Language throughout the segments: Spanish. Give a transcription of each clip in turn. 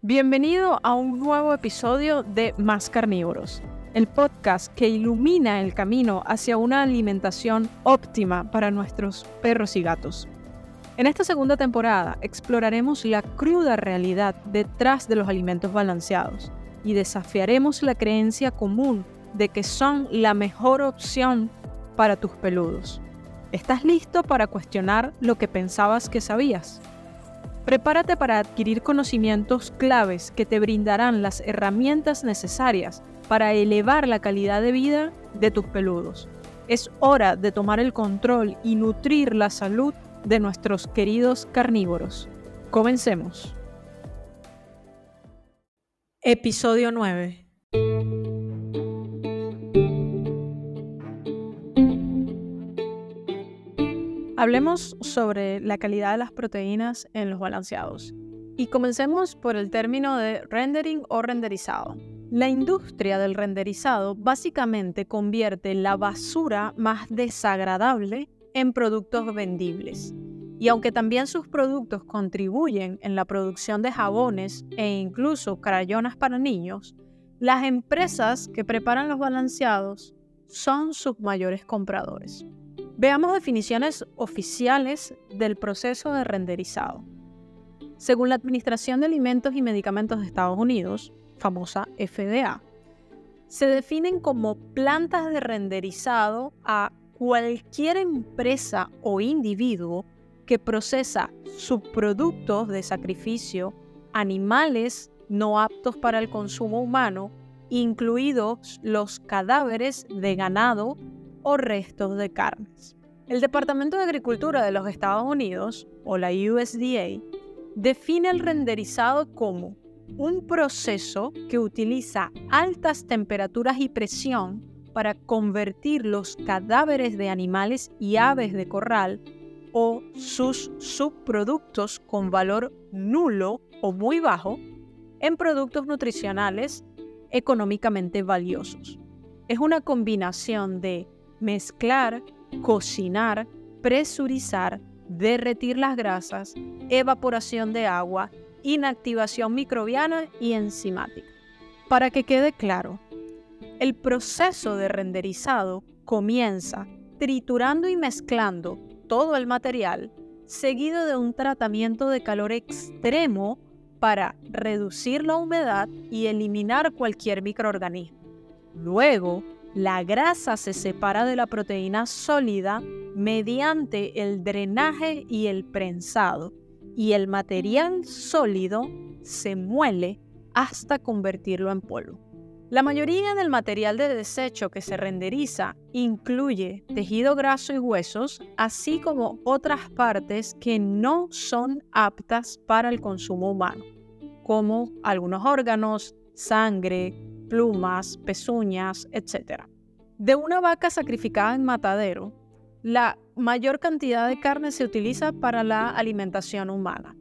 Bienvenido a un nuevo episodio de Más Carnívoros, el podcast que ilumina el camino hacia una alimentación óptima para nuestros perros y gatos. En esta segunda temporada exploraremos la cruda realidad detrás de los alimentos balanceados y desafiaremos la creencia común de que son la mejor opción para tus peludos. ¿Estás listo para cuestionar lo que pensabas que sabías? Prepárate para adquirir conocimientos claves que te brindarán las herramientas necesarias para elevar la calidad de vida de tus peludos. Es hora de tomar el control y nutrir la salud de nuestros queridos carnívoros. Comencemos. Episodio 9. Hablemos sobre la calidad de las proteínas en los balanceados. Y comencemos por el término de rendering o renderizado. La industria del renderizado básicamente convierte la basura más desagradable en productos vendibles. Y aunque también sus productos contribuyen en la producción de jabones e incluso crayonas para niños, las empresas que preparan los balanceados son sus mayores compradores. Veamos definiciones oficiales del proceso de renderizado. Según la Administración de Alimentos y Medicamentos de Estados Unidos, famosa FDA, se definen como plantas de renderizado a cualquier empresa o individuo que procesa subproductos de sacrificio, animales no aptos para el consumo humano, incluidos los cadáveres de ganado restos de carnes. El Departamento de Agricultura de los Estados Unidos, o la USDA, define el renderizado como un proceso que utiliza altas temperaturas y presión para convertir los cadáveres de animales y aves de corral o sus subproductos con valor nulo o muy bajo en productos nutricionales económicamente valiosos. Es una combinación de mezclar, cocinar, presurizar, derretir las grasas, evaporación de agua, inactivación microbiana y enzimática. Para que quede claro, el proceso de renderizado comienza triturando y mezclando todo el material, seguido de un tratamiento de calor extremo para reducir la humedad y eliminar cualquier microorganismo. Luego, la grasa se separa de la proteína sólida mediante el drenaje y el prensado y el material sólido se muele hasta convertirlo en polvo. La mayoría del material de desecho que se renderiza incluye tejido graso y huesos, así como otras partes que no son aptas para el consumo humano, como algunos órganos, sangre, plumas, pezuñas, etc. De una vaca sacrificada en matadero, la mayor cantidad de carne se utiliza para la alimentación humana.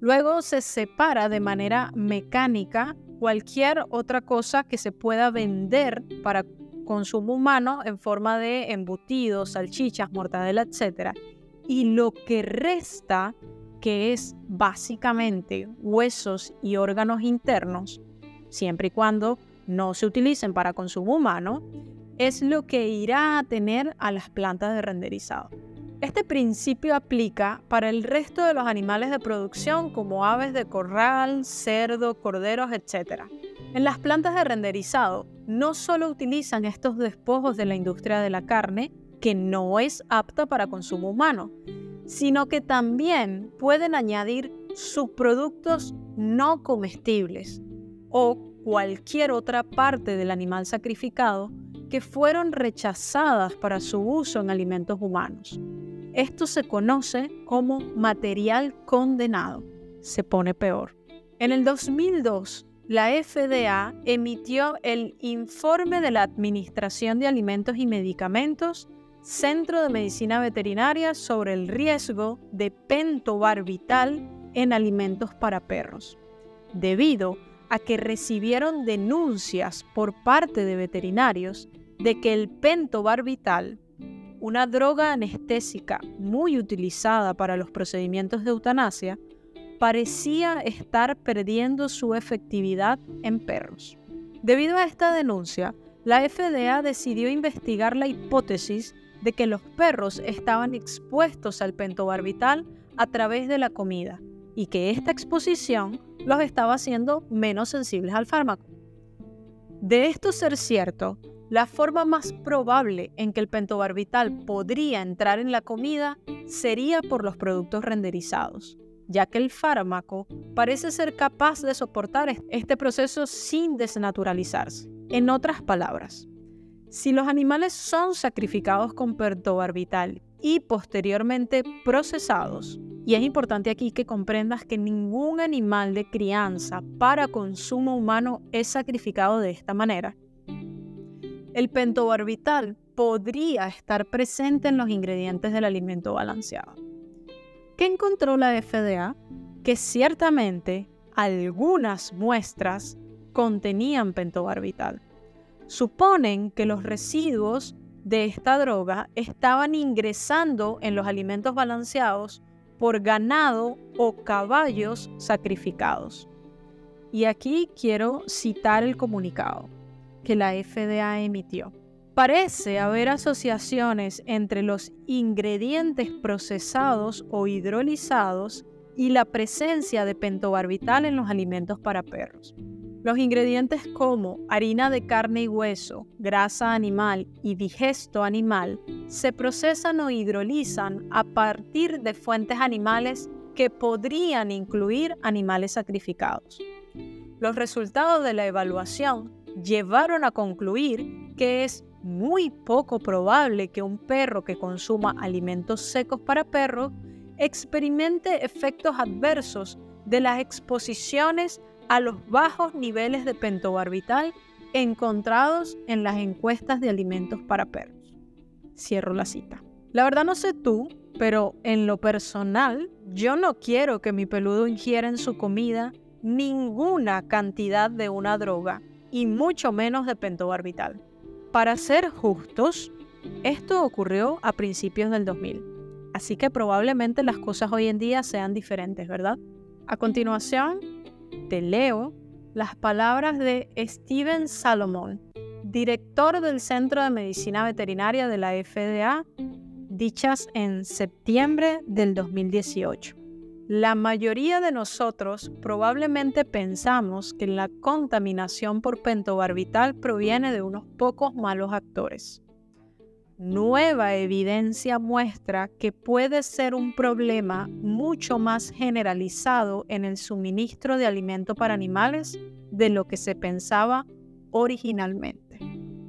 Luego se separa de manera mecánica cualquier otra cosa que se pueda vender para consumo humano en forma de embutidos, salchichas, mortadela, etc. Y lo que resta, que es básicamente huesos y órganos internos, siempre y cuando no se utilicen para consumo humano, es lo que irá a tener a las plantas de renderizado. Este principio aplica para el resto de los animales de producción como aves de corral, cerdo, corderos, etc. En las plantas de renderizado no solo utilizan estos despojos de la industria de la carne, que no es apta para consumo humano, sino que también pueden añadir subproductos no comestibles o cualquier otra parte del animal sacrificado que fueron rechazadas para su uso en alimentos humanos. Esto se conoce como material condenado. Se pone peor. En el 2002, la FDA emitió el Informe de la Administración de Alimentos y Medicamentos, Centro de Medicina Veterinaria sobre el riesgo de pentobarbital en alimentos para perros, debido a que recibieron denuncias por parte de veterinarios de que el pentobarbital, una droga anestésica muy utilizada para los procedimientos de eutanasia, parecía estar perdiendo su efectividad en perros. Debido a esta denuncia, la FDA decidió investigar la hipótesis de que los perros estaban expuestos al pentobarbital a través de la comida y que esta exposición los estaba haciendo menos sensibles al fármaco. De esto ser cierto, la forma más probable en que el pentobarbital podría entrar en la comida sería por los productos renderizados, ya que el fármaco parece ser capaz de soportar este proceso sin desnaturalizarse. En otras palabras, si los animales son sacrificados con pentobarbital y posteriormente procesados, y es importante aquí que comprendas que ningún animal de crianza para consumo humano es sacrificado de esta manera. El pentobarbital podría estar presente en los ingredientes del alimento balanceado. ¿Qué encontró la FDA? Que ciertamente algunas muestras contenían pentobarbital. Suponen que los residuos de esta droga estaban ingresando en los alimentos balanceados por ganado o caballos sacrificados. Y aquí quiero citar el comunicado que la FDA emitió. Parece haber asociaciones entre los ingredientes procesados o hidrolizados y la presencia de pentobarbital en los alimentos para perros. Los ingredientes como harina de carne y hueso, grasa animal y digesto animal se procesan o hidrolizan a partir de fuentes animales que podrían incluir animales sacrificados. Los resultados de la evaluación llevaron a concluir que es muy poco probable que un perro que consuma alimentos secos para perros experimente efectos adversos de las exposiciones a los bajos niveles de pentobarbital encontrados en las encuestas de alimentos para perros. Cierro la cita. La verdad no sé tú, pero en lo personal, yo no quiero que mi peludo ingiera en su comida ninguna cantidad de una droga y mucho menos de pentobarbital. Para ser justos, esto ocurrió a principios del 2000, así que probablemente las cosas hoy en día sean diferentes, ¿verdad? A continuación, te leo las palabras de Steven Salomon, director del Centro de Medicina Veterinaria de la FDA, dichas en septiembre del 2018. La mayoría de nosotros probablemente pensamos que la contaminación por pentobarbital proviene de unos pocos malos actores. Nueva evidencia muestra que puede ser un problema mucho más generalizado en el suministro de alimento para animales de lo que se pensaba originalmente.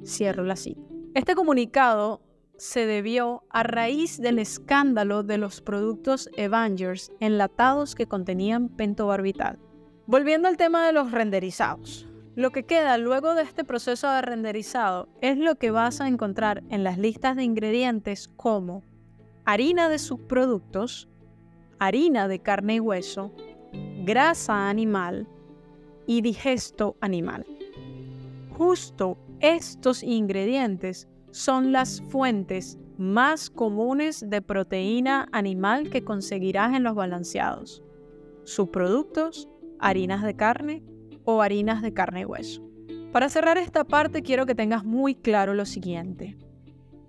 Cierro la cita. Este comunicado se debió a raíz del escándalo de los productos Avengers enlatados que contenían pentobarbital. Volviendo al tema de los renderizados. Lo que queda luego de este proceso de renderizado es lo que vas a encontrar en las listas de ingredientes como harina de subproductos, harina de carne y hueso, grasa animal y digesto animal. Justo estos ingredientes son las fuentes más comunes de proteína animal que conseguirás en los balanceados. Subproductos, harinas de carne o harinas de carne y hueso. Para cerrar esta parte quiero que tengas muy claro lo siguiente.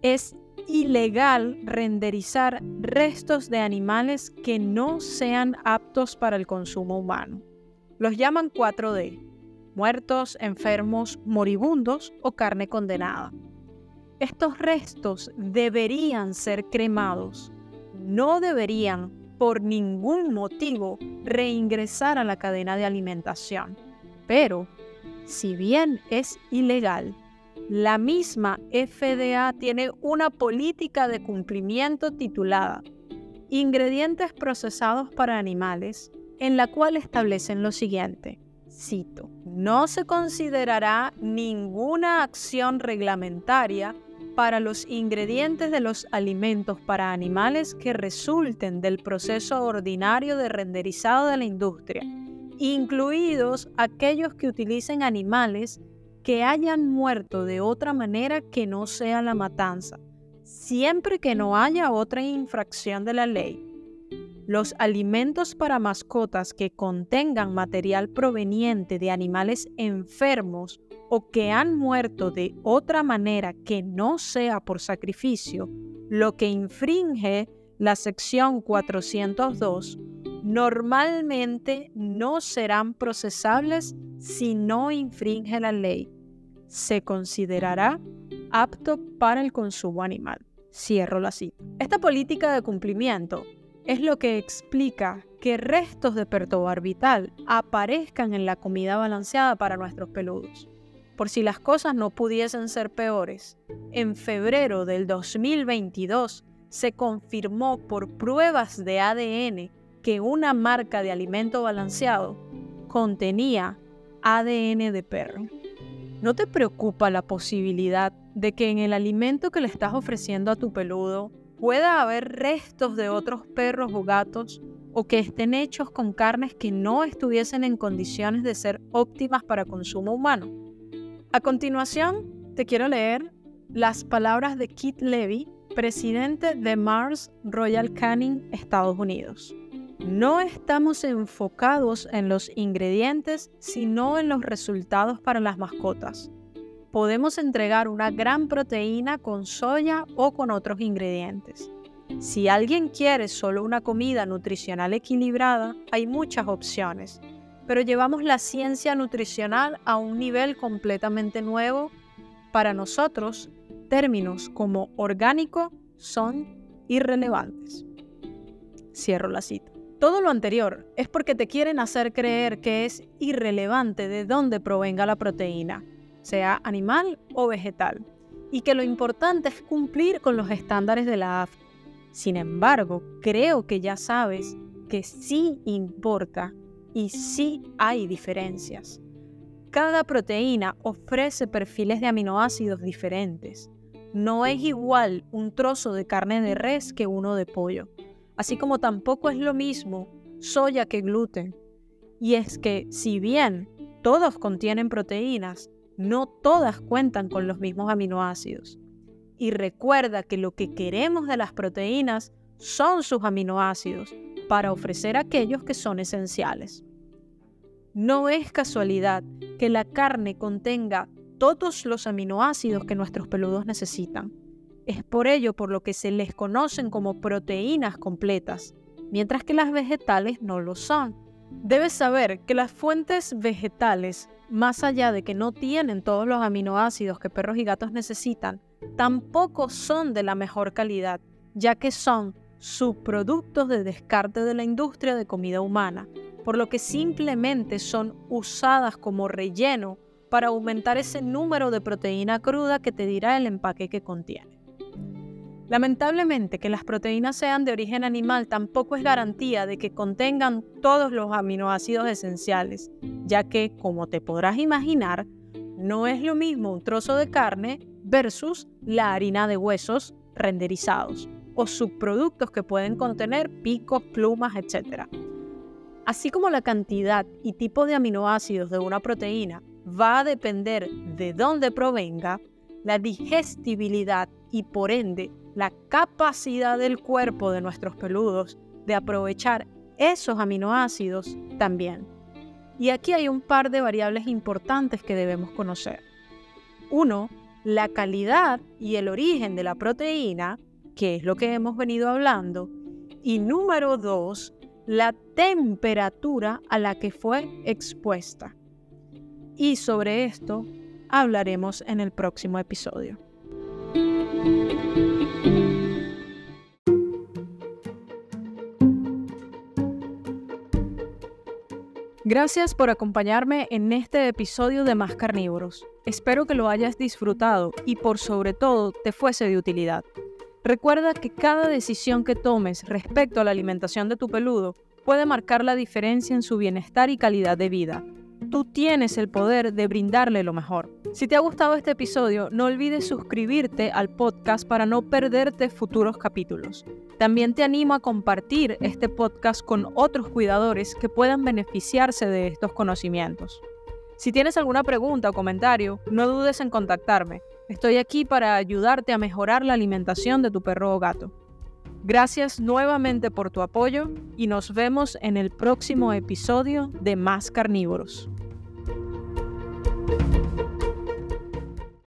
Es ilegal renderizar restos de animales que no sean aptos para el consumo humano. Los llaman 4D, muertos, enfermos, moribundos o carne condenada. Estos restos deberían ser cremados, no deberían por ningún motivo reingresar a la cadena de alimentación. Pero, si bien es ilegal, la misma FDA tiene una política de cumplimiento titulada Ingredientes procesados para animales, en la cual establecen lo siguiente. Cito, no se considerará ninguna acción reglamentaria para los ingredientes de los alimentos para animales que resulten del proceso ordinario de renderizado de la industria, incluidos aquellos que utilicen animales que hayan muerto de otra manera que no sea la matanza, siempre que no haya otra infracción de la ley. los alimentos para mascotas que contengan material proveniente de animales enfermos o que han muerto de otra manera que no sea por sacrificio, lo que infringe la sección 402, normalmente no serán procesables si no infringe la ley. Se considerará apto para el consumo animal. Cierro la cita. Esta política de cumplimiento es lo que explica que restos de pertobarbital aparezcan en la comida balanceada para nuestros peludos. Por si las cosas no pudiesen ser peores, en febrero del 2022 se confirmó por pruebas de ADN que una marca de alimento balanceado contenía ADN de perro. ¿No te preocupa la posibilidad de que en el alimento que le estás ofreciendo a tu peludo pueda haber restos de otros perros o gatos o que estén hechos con carnes que no estuviesen en condiciones de ser óptimas para consumo humano. A continuación, te quiero leer las palabras de Keith Levy, presidente de Mars Royal Canin, Estados Unidos. No estamos enfocados en los ingredientes, sino en los resultados para las mascotas podemos entregar una gran proteína con soya o con otros ingredientes. Si alguien quiere solo una comida nutricional equilibrada, hay muchas opciones, pero llevamos la ciencia nutricional a un nivel completamente nuevo. Para nosotros, términos como orgánico son irrelevantes. Cierro la cita. Todo lo anterior es porque te quieren hacer creer que es irrelevante de dónde provenga la proteína sea animal o vegetal, y que lo importante es cumplir con los estándares de la AFA. Sin embargo, creo que ya sabes que sí importa y sí hay diferencias. Cada proteína ofrece perfiles de aminoácidos diferentes. No es igual un trozo de carne de res que uno de pollo, así como tampoco es lo mismo soya que gluten. Y es que si bien todos contienen proteínas, no todas cuentan con los mismos aminoácidos. Y recuerda que lo que queremos de las proteínas son sus aminoácidos para ofrecer aquellos que son esenciales. No es casualidad que la carne contenga todos los aminoácidos que nuestros peludos necesitan. Es por ello por lo que se les conocen como proteínas completas, mientras que las vegetales no lo son. Debes saber que las fuentes vegetales más allá de que no tienen todos los aminoácidos que perros y gatos necesitan, tampoco son de la mejor calidad, ya que son subproductos de descarte de la industria de comida humana, por lo que simplemente son usadas como relleno para aumentar ese número de proteína cruda que te dirá el empaque que contiene. Lamentablemente que las proteínas sean de origen animal tampoco es garantía de que contengan todos los aminoácidos esenciales, ya que, como te podrás imaginar, no es lo mismo un trozo de carne versus la harina de huesos renderizados o subproductos que pueden contener picos, plumas, etc. Así como la cantidad y tipo de aminoácidos de una proteína va a depender de dónde provenga, la digestibilidad y por ende la capacidad del cuerpo de nuestros peludos de aprovechar esos aminoácidos también. Y aquí hay un par de variables importantes que debemos conocer. Uno, la calidad y el origen de la proteína, que es lo que hemos venido hablando. Y número dos, la temperatura a la que fue expuesta. Y sobre esto hablaremos en el próximo episodio. Gracias por acompañarme en este episodio de Más Carnívoros. Espero que lo hayas disfrutado y por sobre todo te fuese de utilidad. Recuerda que cada decisión que tomes respecto a la alimentación de tu peludo puede marcar la diferencia en su bienestar y calidad de vida. Tú tienes el poder de brindarle lo mejor. Si te ha gustado este episodio, no olvides suscribirte al podcast para no perderte futuros capítulos. También te animo a compartir este podcast con otros cuidadores que puedan beneficiarse de estos conocimientos. Si tienes alguna pregunta o comentario, no dudes en contactarme. Estoy aquí para ayudarte a mejorar la alimentación de tu perro o gato. Gracias nuevamente por tu apoyo y nos vemos en el próximo episodio de Más Carnívoros.